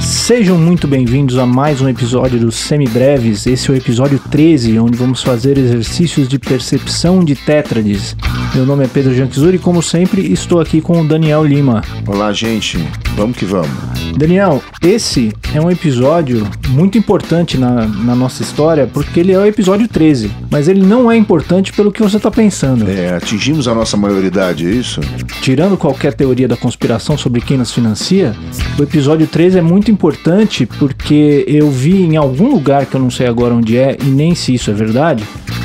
Sejam muito bem-vindos a mais um episódio dos Semibreves. Esse é o episódio 13, onde vamos fazer exercícios de percepção de tétrades. Meu nome é Pedro Janquizuri e, como sempre, estou aqui com o Daniel Lima. Olá, gente. Vamos que vamos. Daniel, esse é um episódio muito importante na, na nossa história, porque ele é o episódio 13, mas ele não é importante pelo que você está pensando. É, atingimos a nossa maioridade, é isso? Tirando qualquer teoria da conspiração sobre quem nos financia, o episódio 13 é muito importante porque eu vi em algum lugar que eu não sei agora onde é e nem se isso é verdade,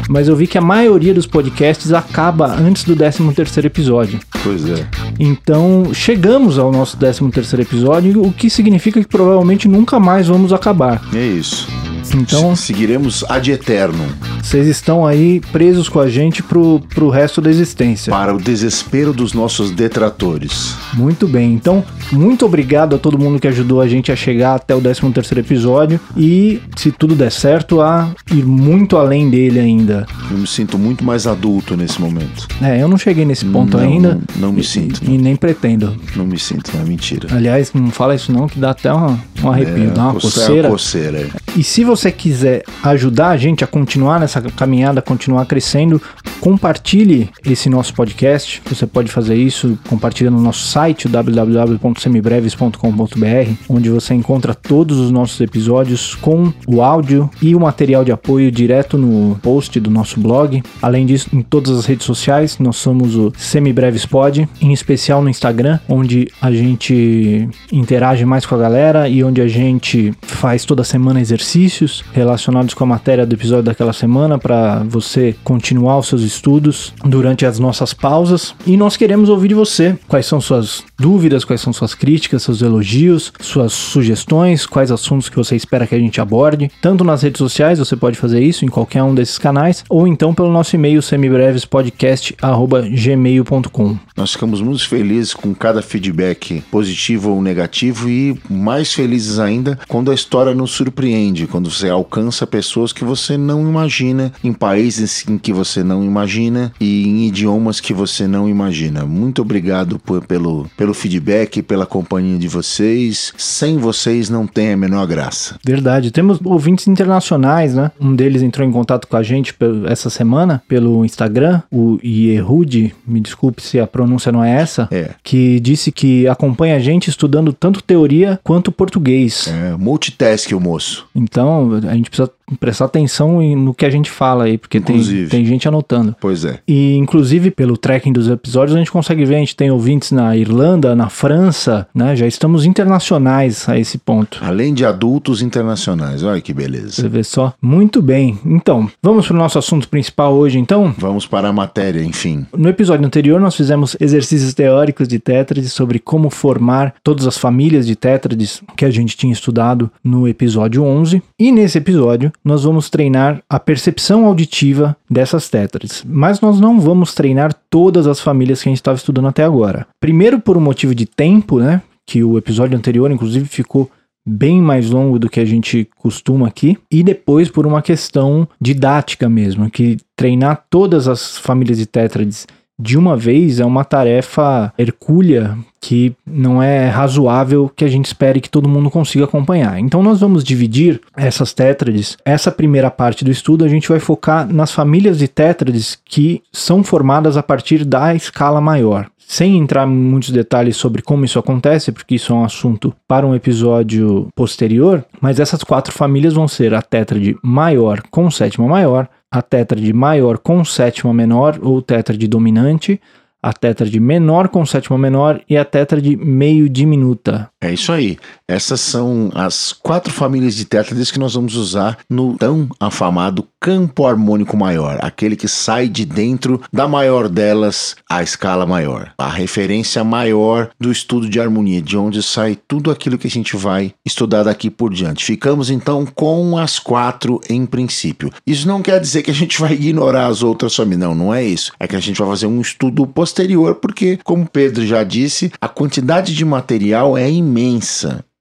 mas eu vi que a maioria dos podcasts acaba antes do 13 terceiro episódio. Pois é. Então, chegamos ao nosso 13 terceiro episódio, o que significa que provavelmente nunca mais vamos acabar. É isso. Então, Seguiremos ad eternum vocês estão aí presos com a gente pro, pro resto da existência. para o desespero dos nossos detratores. Muito bem, então, muito obrigado a todo mundo que ajudou a gente a chegar até o 13 terceiro episódio e, se tudo der certo, a ir muito além dele ainda. Eu me sinto muito mais adulto nesse momento. É, eu não cheguei nesse ponto Não, ainda. não- não me e- sinto, E, nem pretendo. Não me sinto, não é mentira. Aliás, não fala isso não, que dá até um arrepio, dá uma coce- coceira. É, coceira. é. E se você quiser ajudar a gente a continuar nessa caminhada, continuar crescendo, compartilhe esse nosso podcast. Você pode fazer isso compartilhando no nosso site, www.semibreves.com.br, onde você encontra todos os nossos episódios com o áudio e o material de apoio direto no post do nosso blog. Além disso, em todas as redes sociais, nós somos o Semibreves Pod, em especial no Instagram, onde a gente interage mais com a galera e onde a gente faz toda semana exercícios relacionados com a matéria do episódio daquela semana para você continuar os seus estudos durante as nossas pausas. E nós queremos ouvir de você quais são suas dúvidas, quais são suas críticas, seus elogios, suas sugestões, quais assuntos que você espera que a gente aborde. Tanto nas redes sociais, você pode fazer isso em qualquer um desses canais, ou então pelo nosso e-mail semibrevespodcast@gmail.com. Nós ficamos muito felizes com cada feedback positivo ou negativo e mais felizes ainda quando a história nos surpreende, quando você alcança pessoas que você não imagina, em países em que você não imagina e em idiomas que você não imagina. Muito obrigado por- pelo, pelo feedback, pela companhia de vocês. Sem vocês não tem a menor graça. Verdade. Temos ouvintes internacionais, né? Um deles entrou em contato com a gente essa semana pelo Instagram, o Yehudi, me desculpe se a pronúncia não é essa, É. que disse que acompanha a gente estudando tanto teoria quanto português. É, multitask o moço. Então, a gente precisa prestar atenção no que a gente fala aí, porque tem, tem gente anotando. Pois é. E, inclusive, pelo tracking dos episódios, a gente consegue ver, a gente tem ouvintes na Irlanda, na França, né? Já estamos internacionais a esse ponto. Além de adultos internacionais. Olha que beleza. Você vê só? Muito bem. Então, vamos para o nosso assunto principal hoje, então? Vamos para a matéria, enfim. No episódio anterior, nós fizemos exercícios teóricos de tétrades sobre como formar todas as famílias de tétrades que a gente tinha estudado no episódio 11. E nesse episódio, nós vamos treinar a percepção auditiva dessas tétrades. Mas nós não vamos treinar todas as famílias que a gente estava estudando até agora. Primeiro, por um motivo de tempo, né? Que o episódio anterior, inclusive, ficou bem mais longo do que a gente costuma aqui, e depois por uma questão didática mesmo, que treinar todas as famílias de tétrades de uma vez é uma tarefa hercúlea que não é razoável que a gente espere que todo mundo consiga acompanhar. Então nós vamos dividir essas tétrades. Essa primeira parte do estudo a gente vai focar nas famílias de tétrades que são formadas a partir da escala maior. Sem entrar em muitos detalhes sobre como isso acontece, porque isso é um assunto para um episódio posterior, mas essas quatro famílias vão ser a tétrade maior com sétima maior, a tétrade maior com sétima menor ou tétrade dominante, a tétrade menor com sétima menor e a tétrade meio diminuta. É isso aí. Essas são as quatro famílias de tétrades que nós vamos usar no tão afamado campo harmônico maior, aquele que sai de dentro da maior delas, a escala maior, a referência maior do estudo de harmonia, de onde sai tudo aquilo que a gente vai estudar daqui por diante. Ficamos então com as quatro em princípio. Isso não quer dizer que a gente vai ignorar as outras famílias, não, não é isso. É que a gente vai fazer um estudo posterior, porque, como Pedro já disse, a quantidade de material é imensa.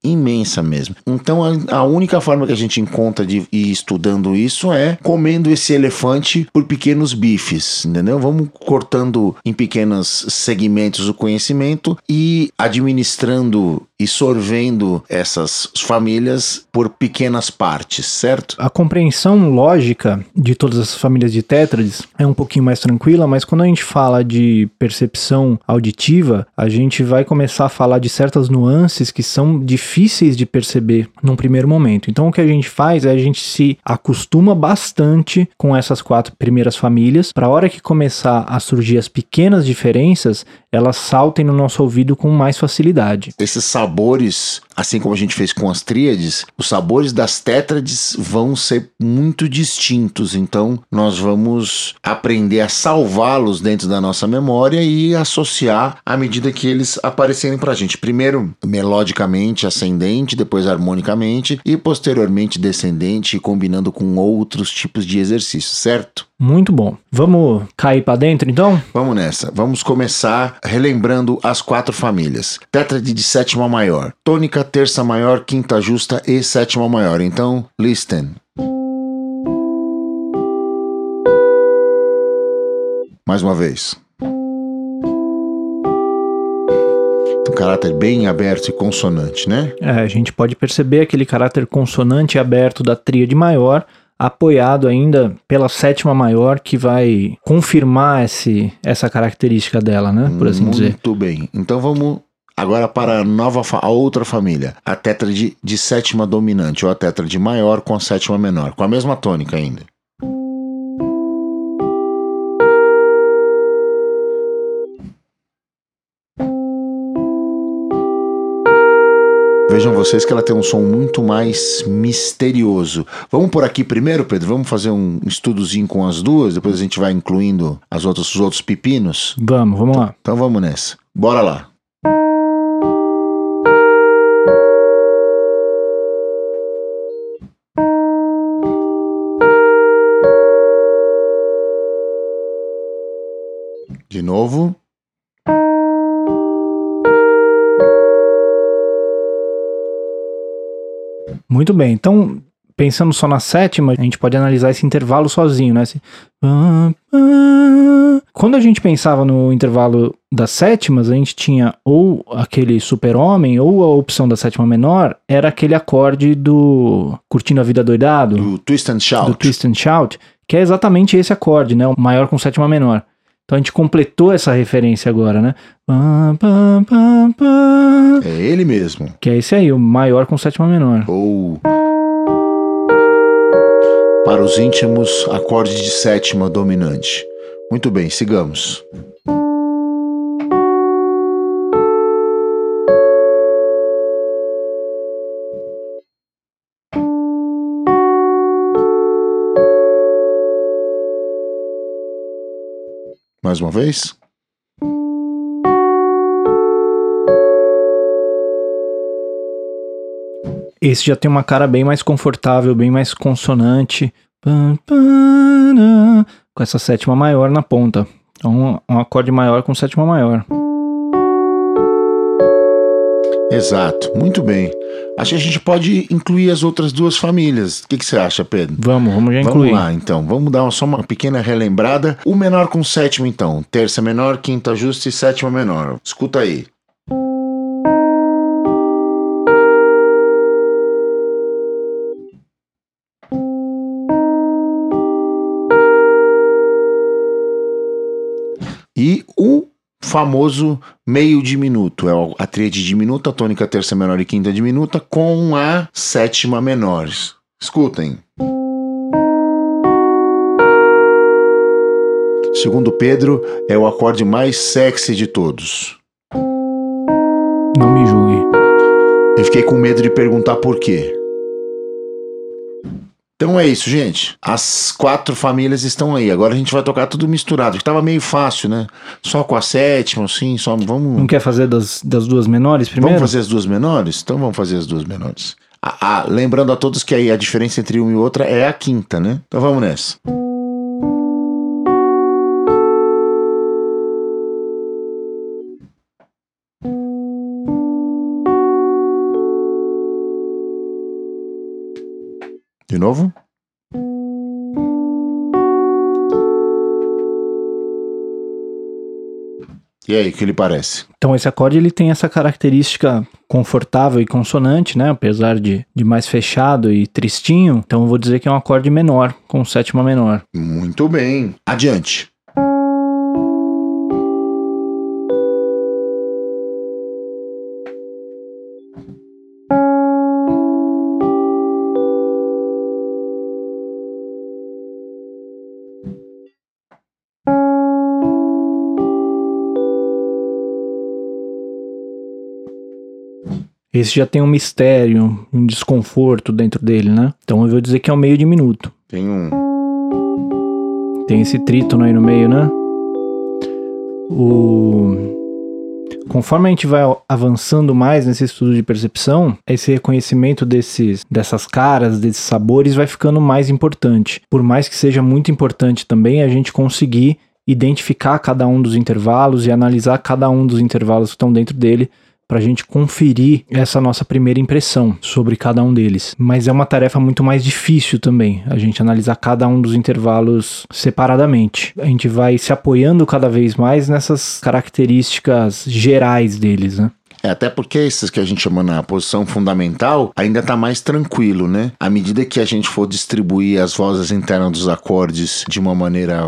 Imensa mesmo. Então a, a única forma que a gente encontra de ir estudando isso é comendo esse elefante por pequenos bifes, entendeu? Vamos cortando em pequenos segmentos o conhecimento e administrando e sorvendo essas famílias por pequenas partes, certo? A compreensão lógica de todas as famílias de tétrades é um pouquinho mais tranquila, mas quando a gente fala de percepção auditiva, a gente vai começar a falar de certas nuances que são difíceis de perceber num primeiro momento. Então o que a gente faz é a gente se acostuma bastante com essas quatro primeiras famílias, para a hora que começar a surgir as pequenas diferenças, elas saltem no nosso ouvido com mais facilidade. Esses sabores, assim como a gente fez com as tríades, os sabores das tétrades vão ser muito distintos. Então, nós vamos aprender a salvá-los dentro da nossa memória e associar à medida que eles aparecerem para a gente. Primeiro, melodicamente ascendente, depois harmonicamente e posteriormente descendente, combinando com outros tipos de exercícios, certo? Muito bom. Vamos cair para dentro então? Vamos nessa. Vamos começar relembrando as quatro famílias. Tétrade de sétima maior, tônica, terça maior, quinta justa e sétima maior. Então, listen. Mais uma vez. Um caráter bem aberto e consonante, né? É, a gente pode perceber aquele caráter consonante aberto da tríade maior apoiado ainda pela sétima maior, que vai confirmar esse, essa característica dela, né? Por assim Muito dizer. Muito bem. Então vamos agora para a nova a outra família, a tétrade de sétima dominante ou a tétrade maior com a sétima menor, com a mesma tônica ainda. Vejam vocês que ela tem um som muito mais misterioso. Vamos por aqui primeiro, Pedro? Vamos fazer um estudozinho com as duas, depois a gente vai incluindo as outras, os outros pepinos? Vamos, vamos lá. Então vamos nessa. Bora lá. De novo. Muito bem. Então, pensando só na sétima, a gente pode analisar esse intervalo sozinho, né? Esse... Quando a gente pensava no intervalo das sétimas, a gente tinha ou aquele super-homem, ou a opção da sétima menor era aquele acorde do Curtindo a Vida Doidado, Do Twist and Shout. do Twist and Shout, que é exatamente esse acorde, né? O maior com sétima menor. Então a gente completou essa referência agora, né? É ele mesmo. Que é esse aí, o maior com sétima menor. Ou. Para os íntimos, acorde de sétima dominante. Muito bem, sigamos. Mais uma vez. Esse já tem uma cara bem mais confortável, bem mais consonante. Com essa sétima maior na ponta. Então, um acorde maior com sétima maior. Exato, muito bem. Acho que a gente pode incluir as outras duas famílias. O que, que você acha, Pedro? Vamos, vamos já incluir. Vamos lá, então. Vamos dar só uma pequena relembrada. O menor com sétima, então. Terça menor, quinta justa e sétima menor. Escuta aí. E o famoso meio diminuto. É a tríade diminuta, tônica terça menor e quinta diminuta, com a sétima menores. Escutem. Segundo Pedro, é o acorde mais sexy de todos. Não me julgue. Eu fiquei com medo de perguntar por quê. Então é isso, gente. As quatro famílias estão aí. Agora a gente vai tocar tudo misturado. Que tava meio fácil, né? Só com a sétima, assim, só vamos. Não quer fazer das, das duas menores primeiro? Vamos fazer as duas menores? Então vamos fazer as duas menores. Ah, ah, lembrando a todos que aí a diferença entre uma e outra é a quinta, né? Então vamos nessa. De novo? E aí, o que lhe parece? Então esse acorde ele tem essa característica confortável e consonante, né? Apesar de, de mais fechado e tristinho. Então eu vou dizer que é um acorde menor, com sétima menor. Muito bem. Adiante. Esse já tem um mistério, um desconforto dentro dele, né? Então eu vou dizer que é um meio diminuto. Tem um. Tem esse trítono aí no meio, né? O... Conforme a gente vai avançando mais nesse estudo de percepção, esse reconhecimento desses, dessas caras, desses sabores, vai ficando mais importante. Por mais que seja muito importante também a gente conseguir identificar cada um dos intervalos e analisar cada um dos intervalos que estão dentro dele para a gente conferir essa nossa primeira impressão sobre cada um deles. Mas é uma tarefa muito mais difícil também, a gente analisar cada um dos intervalos separadamente. A gente vai se apoiando cada vez mais nessas características gerais deles, né? É, até porque esses que a gente chama na posição fundamental ainda está mais tranquilo, né? À medida que a gente for distribuir as vozes internas dos acordes de uma maneira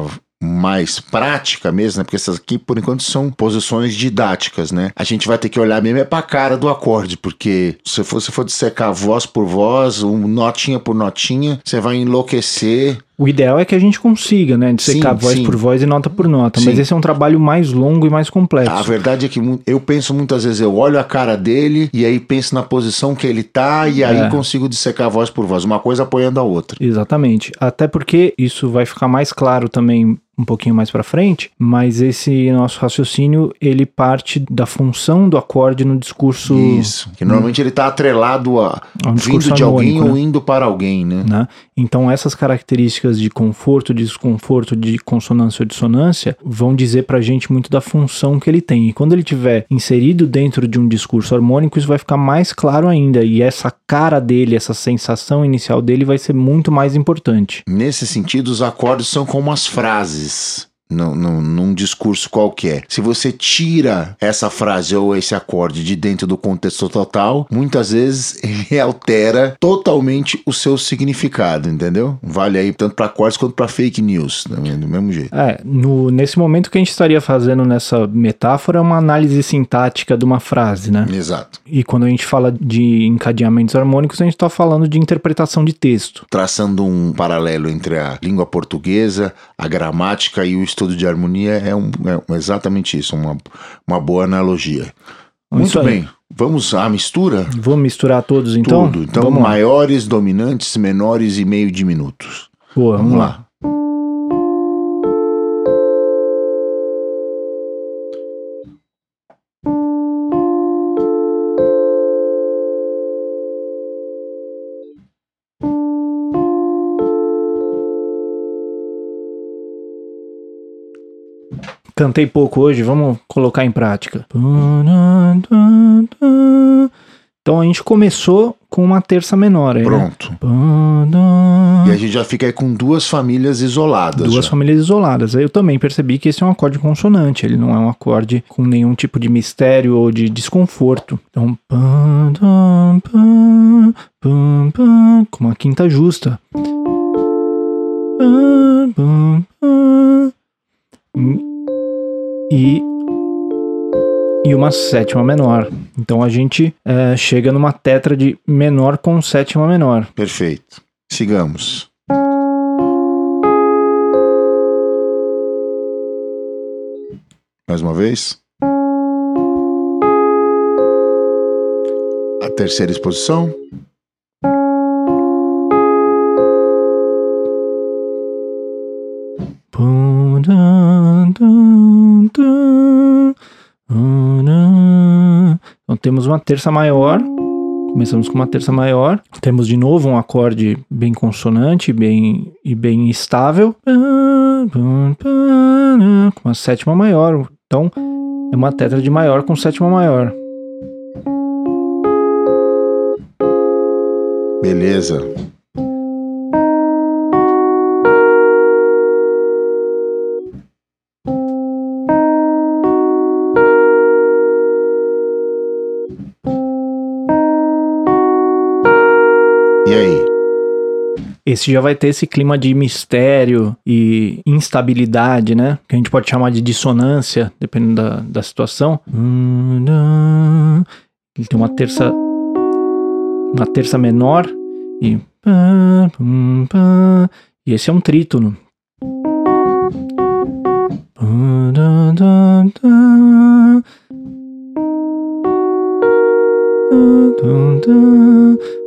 mais prática mesmo, né? Porque essas aqui, por enquanto, são posições didáticas, né? A gente vai ter que olhar mesmo é pra cara do acorde, porque se você for dissecar voz por voz, um notinha por notinha, você vai enlouquecer. O ideal é que a gente consiga, né? Dissecar Sim, voz sim. por voz e nota por nota. Mas Sim. esse é um trabalho mais longo e mais complexo. A verdade é que eu penso muitas vezes, eu olho a cara dele e aí penso na posição que ele tá e aí É. consigo dissecar voz por voz, uma coisa apoiando a outra. Exatamente. Até porque isso vai ficar mais claro também um pouquinho mais pra frente, mas esse nosso raciocínio, ele parte da função do acorde no discurso, Isso. Que normalmente ele tá atrelado a a um discurso vindo de alguém harmônico, ou né? indo para alguém, né? né? Então essas características de conforto, de desconforto, de consonância ou dissonância vão dizer pra gente muito da função que ele tem. E quando ele tiver inserido dentro de um discurso harmônico, isso vai ficar mais claro ainda. E essa cara dele, essa sensação inicial dele vai ser muito mais importante. Nesse sentido, os acordes são como as frases. Num, num, num discurso qualquer. Se você tira essa frase ou esse acorde de dentro do contexto total, muitas vezes ele altera totalmente o seu significado, entendeu? Vale aí tanto para acordes quanto para fake news, também, do mesmo jeito. É, no, nesse momento que a gente estaria fazendo nessa metáfora é uma análise sintática de uma frase, né? Exato. E quando a gente fala de encadeamentos harmônicos, a gente está falando de interpretação de texto. Traçando um paralelo entre a língua portuguesa, a gramática e o estudo de harmonia, é, um, é exatamente isso, uma, uma boa analogia. Muito aí. bem. Vamos à mistura? Vamos misturar todos então? Tudo. Então, vamos lá. maiores, dominantes, menores e meio diminutos. Boa, Vamos lá. Cantei pouco hoje, vamos colocar em prática. Então a gente começou com uma terça menor aí, né? Pronto. E a gente já fica aí com duas famílias isoladas. Duas já. famílias isoladas. Aí eu também percebi que esse é um acorde consonante, ele não é um acorde com nenhum tipo de mistério ou de desconforto. Então, com uma quinta justa. Pam. E e uma sétima menor. Então a gente eh, chega numa tetra de menor com sétima menor. Perfeito. Sigamos. Mais uma vez. A terceira exposição. Temos uma terça maior. Começamos com uma terça maior. Temos de novo um acorde bem consonante bem, e bem estável. Com uma sétima maior. Então é uma tetra de maior com sétima maior. Tá. esse já vai ter esse clima de mistério e instabilidade, né? Que a gente pode chamar de dissonância, dependendo da, da situação. Ele tem uma terça. Uma terça menor e. E esse é um trítono.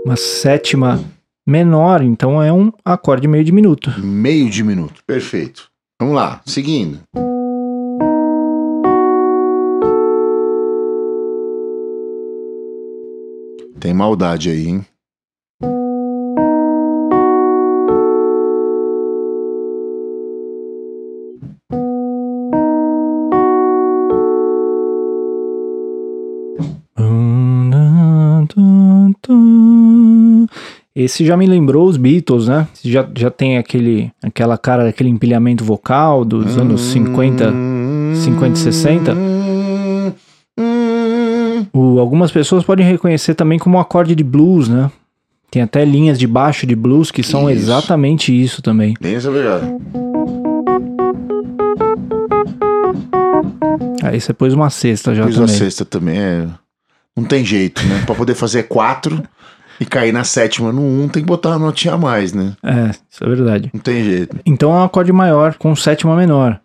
Uma sétima menor, então é um acorde meio diminuto. Meio diminuto, perfeito. Vamos lá, seguindo. Tem maldade aí, hein? Esse já me lembrou os Beatles, né? Já, já tem aquele, aquela cara daquele empilhamento vocal dos anos 50, 50 e 60. O, algumas pessoas podem reconhecer também como um acorde de blues, né? Tem até linhas de baixo de blues que são isso. exatamente isso também. Bem obrigado. Aí você pôs uma cesta já Pus também. Pus a cesta também, é... Não tem jeito, né? Pra poder fazer quatro e cair na sétima no um, tem que botar uma notinha a mais, né? É, isso é verdade. Não tem jeito. Então é um acorde maior com sétima menor.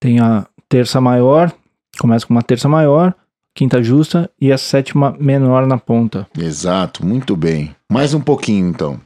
Tem a terça maior, começa com uma terça maior, quinta justa e a sétima menor na ponta. Exato, muito bem. Mais um pouquinho então.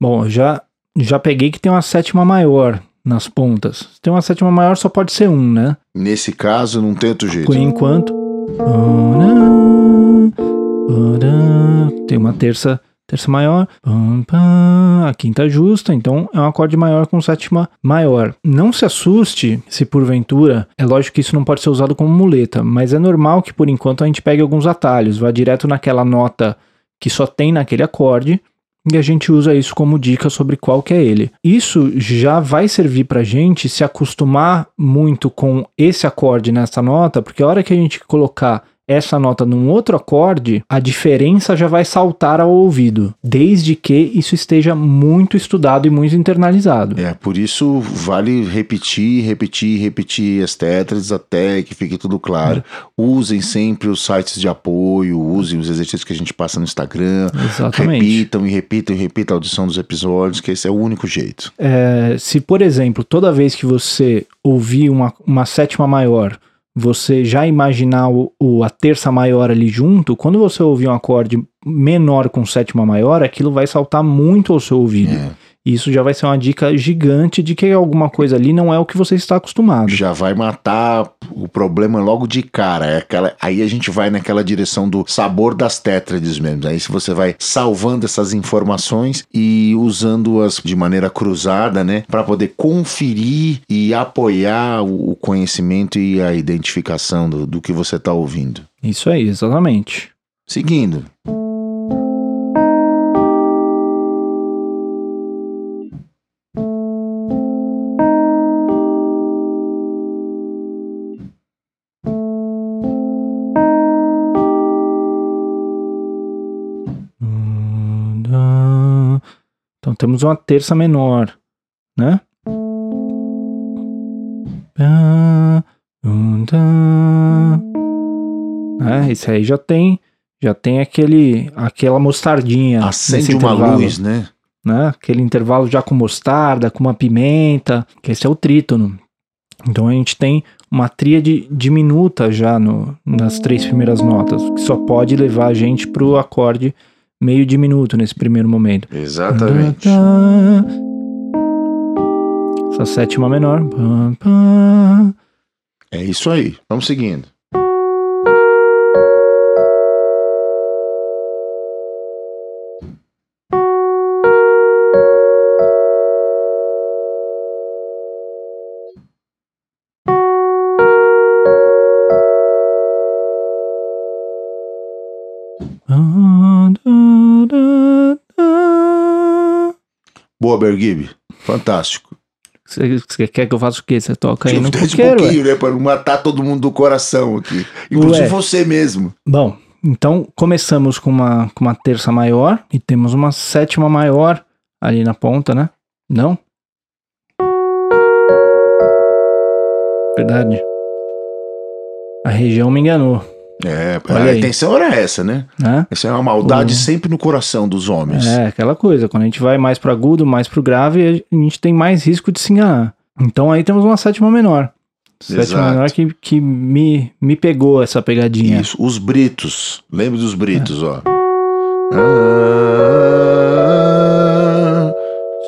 Bom, já, já peguei que tem uma sétima maior nas pontas. Se tem uma sétima maior, só pode ser um, né? Nesse caso, não tem outro jeito. Por enquanto. Tem uma terça, terça maior. A quinta justa, então é um acorde maior com sétima maior. Não se assuste se porventura, é lógico que isso não pode ser usado como muleta, mas é normal que por enquanto a gente pegue alguns atalhos, vá direto naquela nota que só tem naquele acorde e a gente usa isso como dica sobre qual que é ele. Isso já vai servir para a gente se acostumar muito com esse acorde nessa nota, porque a hora que a gente colocar essa nota num outro acorde, a diferença já vai saltar ao ouvido, desde que isso esteja muito estudado e muito internalizado. É, por isso vale repetir, repetir, repetir as tétrades até que fique tudo claro. É. Usem sempre os sites de apoio, usem os exercícios que a gente passa no Instagram. Exatamente. Repitam e repitam e repitam a audição dos episódios, que esse é o único jeito. É, se, por exemplo, toda vez que você ouvir uma, uma sétima maior você já imaginar o, o, a terça maior ali junto, quando você ouvir um acorde menor com sétima maior, aquilo vai saltar muito ao seu ouvido. É. Isso já vai ser uma dica gigante de que alguma coisa ali não é o que você está acostumado. Já vai matar o problema logo de cara. É aquela, aí a gente vai naquela direção do sabor das tétrades mesmo. Aí se você vai salvando essas informações e usando-as de maneira cruzada, né, para poder conferir e apoiar o conhecimento e a identificação do, do que você está ouvindo. Isso aí, exatamente. Seguindo. Temos uma terça menor, né? É, esse aí já tem, já tem aquele, aquela mostardinha. Acende uma luz, né? né? Aquele intervalo já com mostarda, com uma pimenta, que esse é o trítono. Então a gente tem uma tríade diminuta já no, nas três primeiras notas, que só pode levar a gente para o acorde meio diminuto nesse primeiro momento. Exatamente. Essa sétima menor. É isso aí. Vamos seguindo. Boa, Bergib. Fantástico. Você, quer que eu faça o quê? Você toca aí no Desce um coqueiro? pouquinho, né? Pra não matar todo mundo do coração aqui. Inclusive Ué. você mesmo. Bom, então começamos com uma, com uma terça maior e temos uma sétima maior ali na ponta, né? Não? Verdade. A região me enganou, É, Olha a aí. intenção era essa, né? né? Essa é uma maldade O- sempre no coração dos homens. É, aquela coisa. Quando a gente vai mais pro agudo, mais pro grave, a gente tem mais risco de se enganar. Então aí temos uma sétima menor. Sétima Exato. menor que, que me, me pegou essa pegadinha. Isso, os britos. Lembra dos britos, ó. Ah,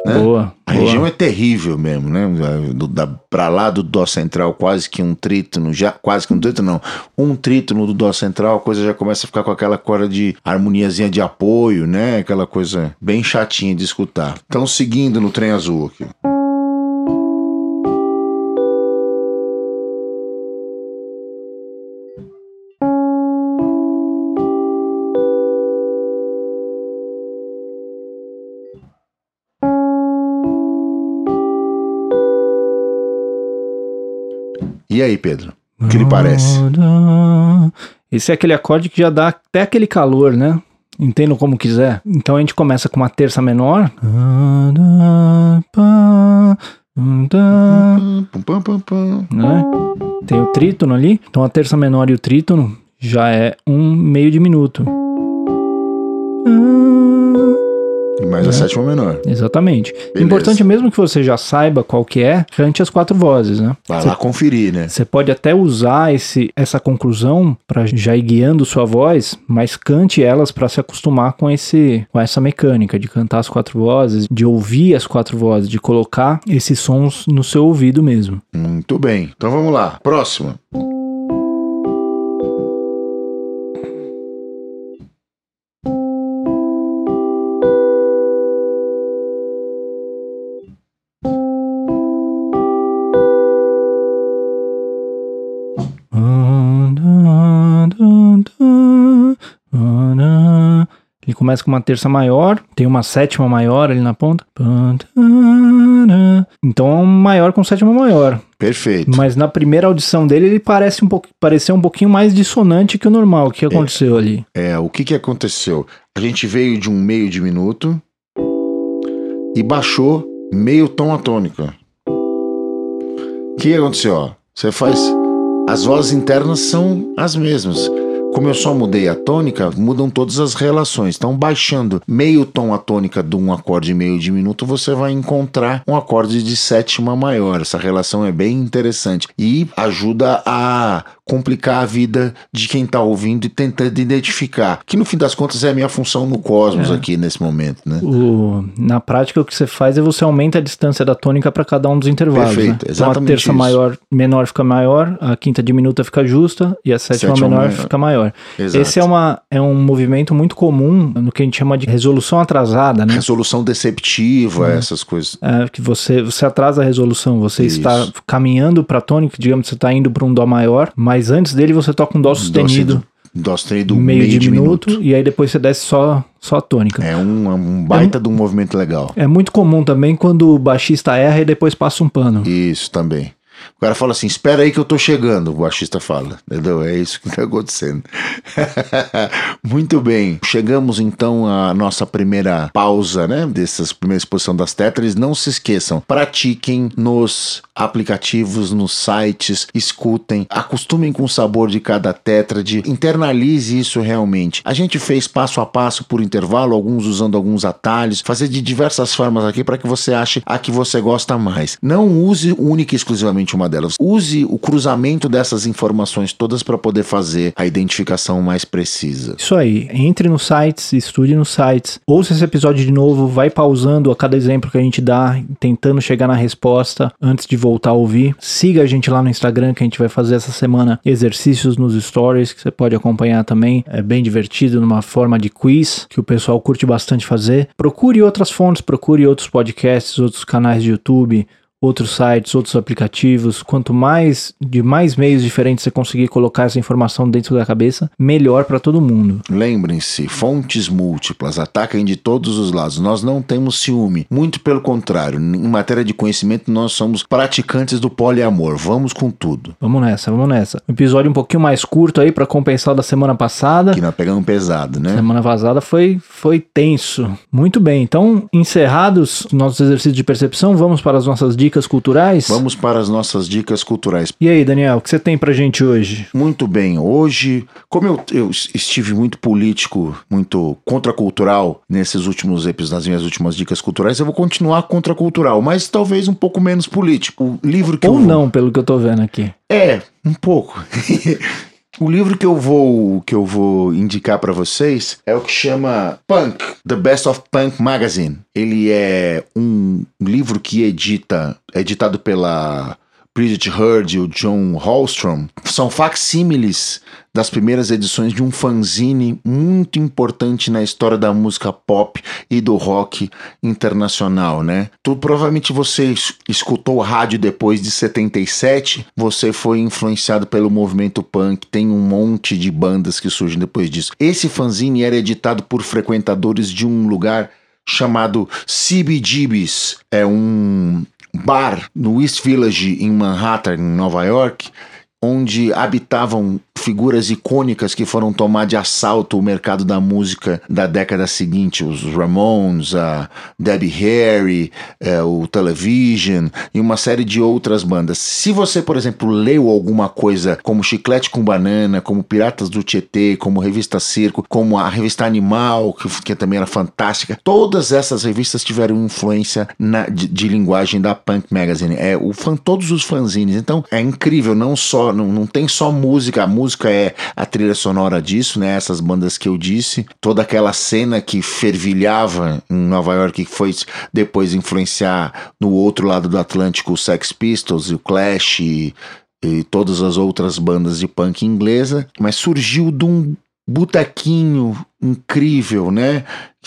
né? Boa. A boa. região é terrível mesmo, né? Do, da, pra lá do dó central, quase que um trítono, já, quase que um trítono, não. Um trítono do dó central, a coisa já começa a ficar com aquela corda de harmoniazinha de apoio, né? Aquela coisa bem chatinha de escutar. Então, seguindo no trem azul aqui. E aí, Pedro? O que lhe parece? Esse é aquele acorde que já dá até aquele calor, né? Entendo como quiser. Então a gente começa com uma terça menor. Né? Tem o trítono ali. Então a terça menor e o trítono já é um meio de minuto. E mais a É. sétima menor. Exatamente. Beleza. Importante mesmo que você já saiba qual que é, cante as quatro vozes, né? Vai Você lá conferir, né? Você pode até usar esse, essa conclusão para já ir guiando sua voz, mas cante elas para se acostumar com esse com essa mecânica de cantar as quatro vozes, de ouvir as quatro vozes, de colocar esses sons no seu ouvido mesmo. Muito bem. Então vamos lá. Próxima. Ele começa com uma terça maior, tem uma sétima maior ali na ponta. Então é um maior com sétima maior. Perfeito. Mas na primeira audição dele, ele parece um pouco, pareceu um pouquinho mais dissonante que o normal. O que aconteceu ali? É, o que que aconteceu? A gente veio de um meio de minuto e baixou meio tom a tônica. O que que aconteceu? ó? Você faz. As vozes internas são as mesmas. Como eu só mudei a tônica, mudam todas as relações. Então, baixando meio tom a tônica de um acorde meio diminuto, você vai encontrar um acorde de sétima maior. Essa relação é bem interessante e ajuda a complicar a vida de quem está ouvindo e tentando identificar. Que no fim das contas é a minha função no cosmos É. aqui nesse momento, né? O- na prática, o que você faz é você aumenta a distância da tônica para cada um dos intervalos. Perfeito, né? Então a terça isso. maior, menor fica maior, a quinta diminuta fica justa e a sétima, Sétima menor fica maior. Exato. Esse é, uma, é um movimento muito comum no que a gente chama de resolução atrasada, né? Resolução deceptiva, essas coisas. É, que você, você atrasa a resolução, você Isso. está caminhando para tônica, digamos que você está indo para um dó maior, mas antes dele você toca um dó sustenido, Dó sustenido meio, diminuto, e aí depois você desce só, só a tônica. É um, um baita de um movimento legal. É muito comum também quando o baixista erra e depois passa um pano. Isso também. O cara fala assim: espera aí que eu tô chegando, o baixista fala. Entendeu? É isso que tá acontecendo. Muito bem. Chegamos então à nossa primeira pausa, né? Dessas primeiras exposição das tetras. Não se esqueçam, pratiquem nos aplicativos, nos sites, escutem, acostumem com o sabor de cada tétrade, internalize isso realmente. A gente fez passo a passo por intervalo, alguns usando alguns atalhos, fazer de diversas formas aqui para que você ache a que você gosta mais. Não use única e exclusivamente uma delas. Use o cruzamento dessas informações todas para poder fazer a identificação mais precisa. Isso aí, entre nos sites, estude nos sites, ouça esse episódio de novo, vai pausando a cada exemplo que a gente dá, tentando chegar na resposta antes de voltar a ouvir. Siga a gente lá no Instagram que a gente vai fazer essa semana exercícios nos stories que você pode acompanhar também. É bem divertido, numa forma de quiz que o pessoal curte bastante fazer. Procure outras fontes, procure outros podcasts, outros canais de YouTube, outros sites, outros aplicativos. Quanto mais de mais meios diferentes você conseguir colocar essa informação dentro da cabeça, melhor para todo mundo. Lembrem-se, fontes múltiplas ataquem de todos os lados. Nós não temos ciúme, muito pelo contrário. Em matéria de conhecimento, nós somos praticantes do poliamor. Vamos com tudo. Vamos nessa, vamos nessa. Um episódio um pouquinho mais curto aí para compensar o da semana passada. Que nós pegamos pesado, né? Semana vazada foi foi tenso. Muito bem. Então, encerrados nossos exercícios de percepção, vamos para as nossas dicas culturais? Vamos para as nossas dicas culturais. E aí, Daniel, o que você tem pra gente hoje? Muito bem. Hoje, como eu, eu estive muito político, muito contracultural nesses últimos episódios, nas minhas últimas dicas culturais, eu vou continuar contracultural, mas talvez um pouco menos político. O livro que Ou eu vou... não, pelo que eu tô vendo aqui. É, um pouco. O livro que eu vou que eu vou indicar para vocês é o que chama Punk: The Best of Punk Magazine. Ele é um livro que edita, é editado pela Bridget Heard e o John Hallstrom. São facsímiles das primeiras edições de um fanzine muito importante na história da música pop e do rock internacional, né? Tu provavelmente você escutou rádio depois de 77, você foi influenciado pelo movimento punk, tem um monte de bandas que surgem depois disso. Esse fanzine era editado por frequentadores de um lugar chamado CBGB's, é um bar no East Village em Manhattan, em Nova York, onde habitavam figuras icônicas que foram tomar de assalto o mercado da música da década seguinte, os Ramones, a Debbie Harry, é, o Television e uma série de outras bandas. Se você, por exemplo, leu alguma coisa como Chiclete com Banana, como Piratas do Tietê, como Revista Circo, como a Revista Animal, que, que também era fantástica, todas essas revistas tiveram influência na, de, de linguagem da Punk Magazine. É o fã, todos os fanzines. Então é incrível, não só não, não tem só música, a música é a trilha sonora disso, né? Essas bandas que eu disse, toda aquela cena que fervilhava em Nova York, que foi depois influenciar no outro lado do Atlântico os Sex Pistols e o Clash e, e todas as outras bandas de punk inglesa, mas surgiu de um botequinho incrível, né?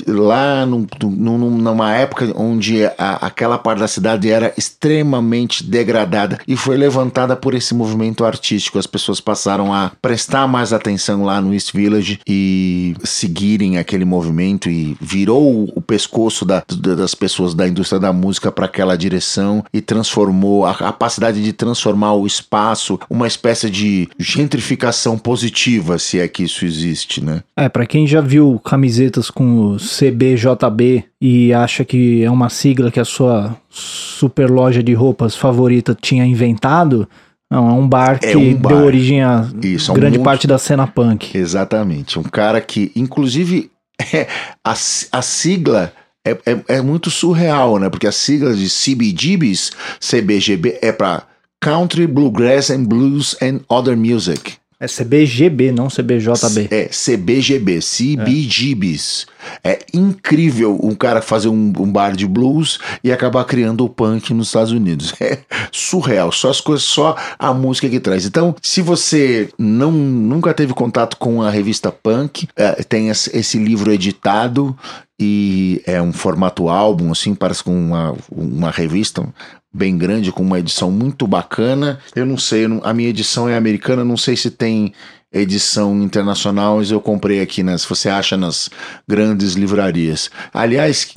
Lá num, num, numa época onde a, aquela parte da cidade era extremamente degradada e foi levantada por esse movimento artístico. As pessoas passaram a prestar mais atenção lá no East Village e seguirem aquele movimento e virou o pescoço da, das pessoas da indústria da música para aquela direção e transformou a capacidade de transformar o espaço uma espécie de gentrificação positiva, se é que isso existe, né? É, para quem já viu camisetas com CBJB e acha que é uma sigla que a sua super loja de roupas favorita tinha inventado, não, é um bar que um bar. deu origem a Isso, um grande monte- parte da cena punk. Exatamente. Um cara que, inclusive, é, a, a sigla é, é, é muito surreal, né? Porque a sigla de CBGBs, CBGB, é para Country, Bluegrass and Blues and Other Music. É CBGB, não CBJB. É, CBGB, CBGBs. É. incrível um cara fazer um, um bar de blues e acabar criando o punk nos Estados Unidos. É surreal, só as coisas, só a música que traz. Então, se você não nunca teve contato com a revista Punk, é, tem esse livro editado e é um formato álbum, assim, parece com uma, uma revista bem grande, com uma edição muito bacana. Eu não sei, eu não- a minha edição é americana, não sei se tem edição internacional, mas eu comprei aqui, nas, você acha nas grandes livrarias. Aliás,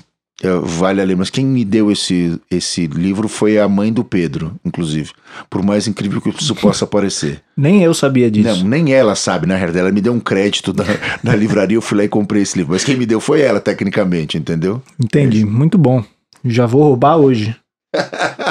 eh, vale a lembrar, mas quem me deu esse, esse livro foi a mãe do Pedro, inclusive. Por mais incrível que isso possa parecer. Nem eu sabia disso. Não, nem ela sabe, na realidade. Ela me deu um crédito na, na livraria, eu fui lá e comprei esse livro. Mas quem me deu foi ela, tecnicamente, entendeu? Entendi, muito bom. Já vou roubar hoje.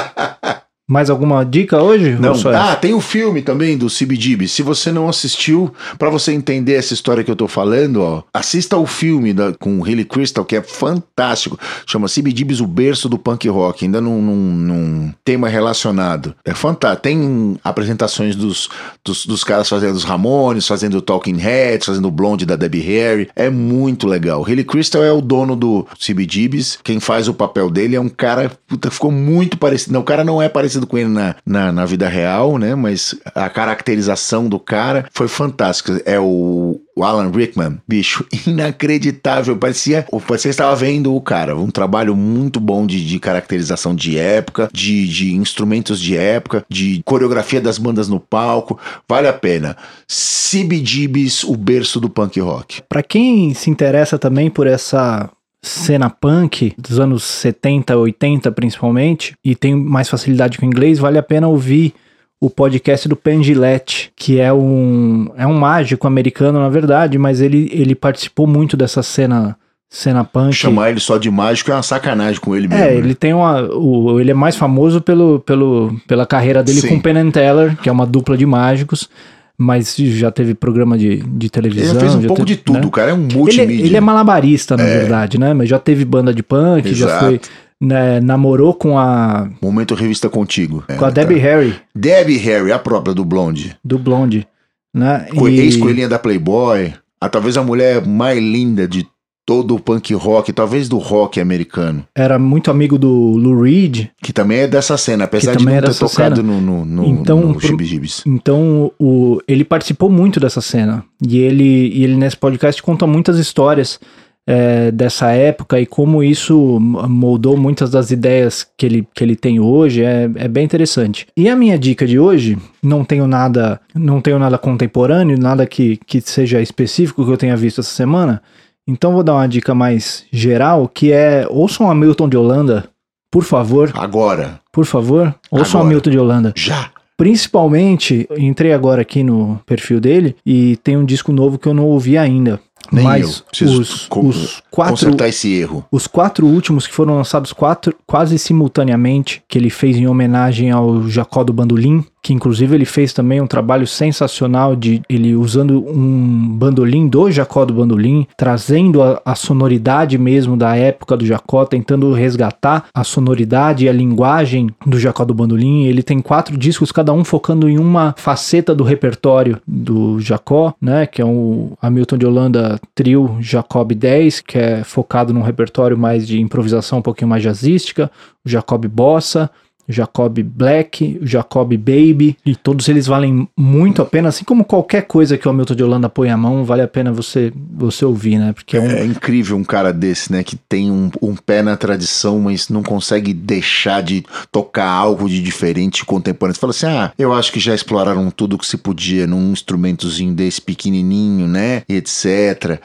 Mais alguma dica hoje? Não. Ah, tem o filme também do CBGB. Se você não assistiu, pra você entender essa história que eu tô falando, ó, assista o filme da, com o Hilly Crystal, que é fantástico. Chama CBGB's O Berço do Punk Rock, ainda num, num, num tema relacionado. É fantástico. Tem apresentações dos, dos, dos caras fazendo os Ramones, fazendo o Talking Heads, fazendo o Blonde da Debbie Harry. É muito legal. O Hilly Crystal é o dono do CBGB's. Quem faz o papel dele é um cara, puta, ficou muito parecido. Não, o cara não é parecido parecido com ele na, na, na vida real, né? Mas a caracterização do cara foi fantástica. É o o Alan Rickman, bicho, inacreditável. Parecia, parecia que estava vendo o cara. Um trabalho muito bom de, de caracterização de época, de, de, instrumentos de época, de coreografia das bandas no palco. Vale a pena. CBGB's, o berço do punk rock. Para quem se interessa também por essa cena punk dos anos 70, 80 principalmente, e tem mais facilidade com o inglês, vale a pena ouvir o podcast do Penn Gillette, que é um, é um mágico americano, na verdade, mas ele, ele participou muito dessa cena cena punk. Chamar ele só de mágico é uma sacanagem com ele mesmo. É, né? ele tem uma. O, ele é mais famoso pelo, pelo, pela carreira dele Sim. com Penn Teller, que é uma dupla de mágicos mas já teve programa de, de televisão. Ele fez um pouco teve, de tudo, né? cara é um multimídia. Ele, ele é malabarista, na é. verdade, né? Mas já teve banda de punk, Exato. já foi. Né, namorou com a. Momento Revista Contigo. Com é, a Debbie tá. Harry. Debbie Harry, a própria do Blonde. Do Blonde. Né? E... Ex-coelhinha da Playboy. A, talvez a mulher mais linda de todo o punk rock, talvez do rock americano. Era muito amigo do Lou Reed. Que também é dessa cena, apesar de não ter tocado no, no, no, então, no Gibis. Então, o, ele participou muito dessa cena. E ele, e ele nesse podcast conta muitas histórias é, dessa época e como isso moldou muitas das ideias que ele, que ele tem hoje. É, é bem interessante. E a minha dica de hoje, não tenho nada, não tenho nada contemporâneo, nada que, que seja específico que eu tenha visto essa semana então vou dar uma dica mais geral, que é ouçam Hamilton de Holanda, por favor. Agora. Por favor, ouçam agora. Hamilton de Holanda. Já. Principalmente, entrei agora aqui no perfil dele e tem um disco novo que eu não ouvi ainda. Nem mas eu. os, os quatro, consertar esse erro. Os quatro últimos que foram lançados quatro, quase simultaneamente, que ele fez em homenagem ao Jacó do Bandolim, que inclusive ele fez também um trabalho sensacional de ele usando um bandolim do Jacó do Bandolim, trazendo a, a, sonoridade mesmo da época do Jacó, tentando resgatar a sonoridade e a linguagem do Jacó do Bandolim. Ele tem quatro discos, cada um focando em uma faceta do repertório do Jacó, né, que é o Hamilton de Holanda Trio Jacob 10, que é focado num repertório mais de improvisação um pouquinho mais jazzística, o Jacob Bossa, Jacob Black, Jacob Baby, e todos eles valem muito a pena, assim como qualquer coisa que o Hamilton de Holanda põe a mão, vale a pena você você ouvir, né? Porque é, um... é incrível um cara desse, né? Que tem um, um, pé na tradição, mas não consegue deixar de tocar algo de diferente contemporâneo. Você fala assim: ah, eu acho que já exploraram tudo que se podia num instrumentozinho desse pequenininho, né? E etc.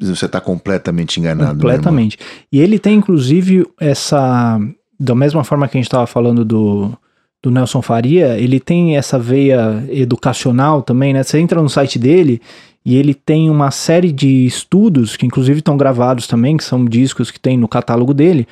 Você está completamente enganado. Né, completamente. E ele tem, inclusive, essa da mesma forma que a gente estava falando do, do Nelson Faria, ele tem essa veia educacional também, né? Você entra no site dele e ele tem uma série de estudos que inclusive estão gravados também, que são discos que tem no catálogo dele,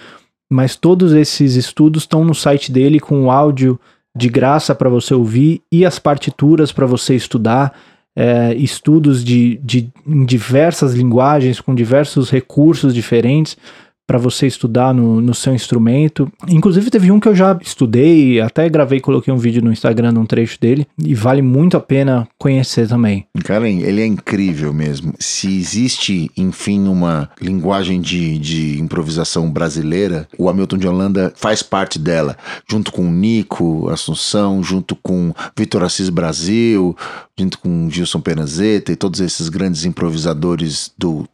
mas todos esses estudos estão no site dele com o áudio de graça para você ouvir e as partituras para você estudar. É, estudos de, de em diversas linguagens, com diversos recursos diferentes para você estudar no, no seu instrumento. Inclusive teve um que eu já estudei, até gravei, coloquei um vídeo no Instagram, um trecho dele, e vale muito a pena conhecer também. Cara, ele é incrível mesmo. Se existe, enfim, uma linguagem de, de improvisação brasileira, o Hamilton de Holanda faz parte dela, junto com o Nico Assunção, junto com Vitor Assis Brasil, junto com Gilson Penazeta e todos esses grandes improvisadores do,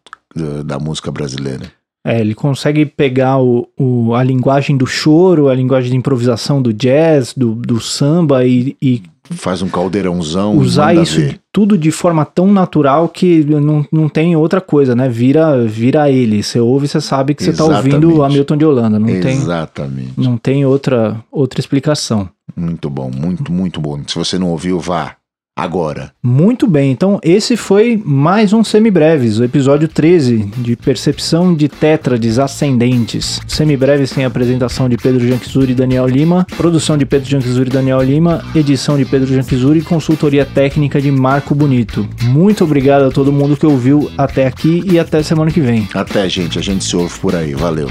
da música brasileira. É, ele consegue pegar o, o, a linguagem do choro, a linguagem de improvisação do jazz, do, do samba e, e faz um caldeirãozão. Usar isso tudo de forma tão natural que não, não tem outra coisa, né? Vira, vira ele. Você ouve, você sabe que você está ouvindo o Hamilton de Holanda. Não Exatamente. Tem, não tem outra, outra explicação. Muito bom, muito, muito bom. Se você não ouviu, vá agora. Muito bem, então esse foi mais um Semibreves, o episódio 13 de Percepção de Tétrades Ascendentes. Semibreves tem a apresentação de Pedro Janquizuri e Daniel Lima, produção de Pedro Janquizuri e Daniel Lima, edição de Pedro Janquizuri e consultoria técnica de Marco Bonito. Muito obrigado a todo mundo que ouviu até aqui e até semana que vem. Até, gente. A gente se ouve por aí. Valeu.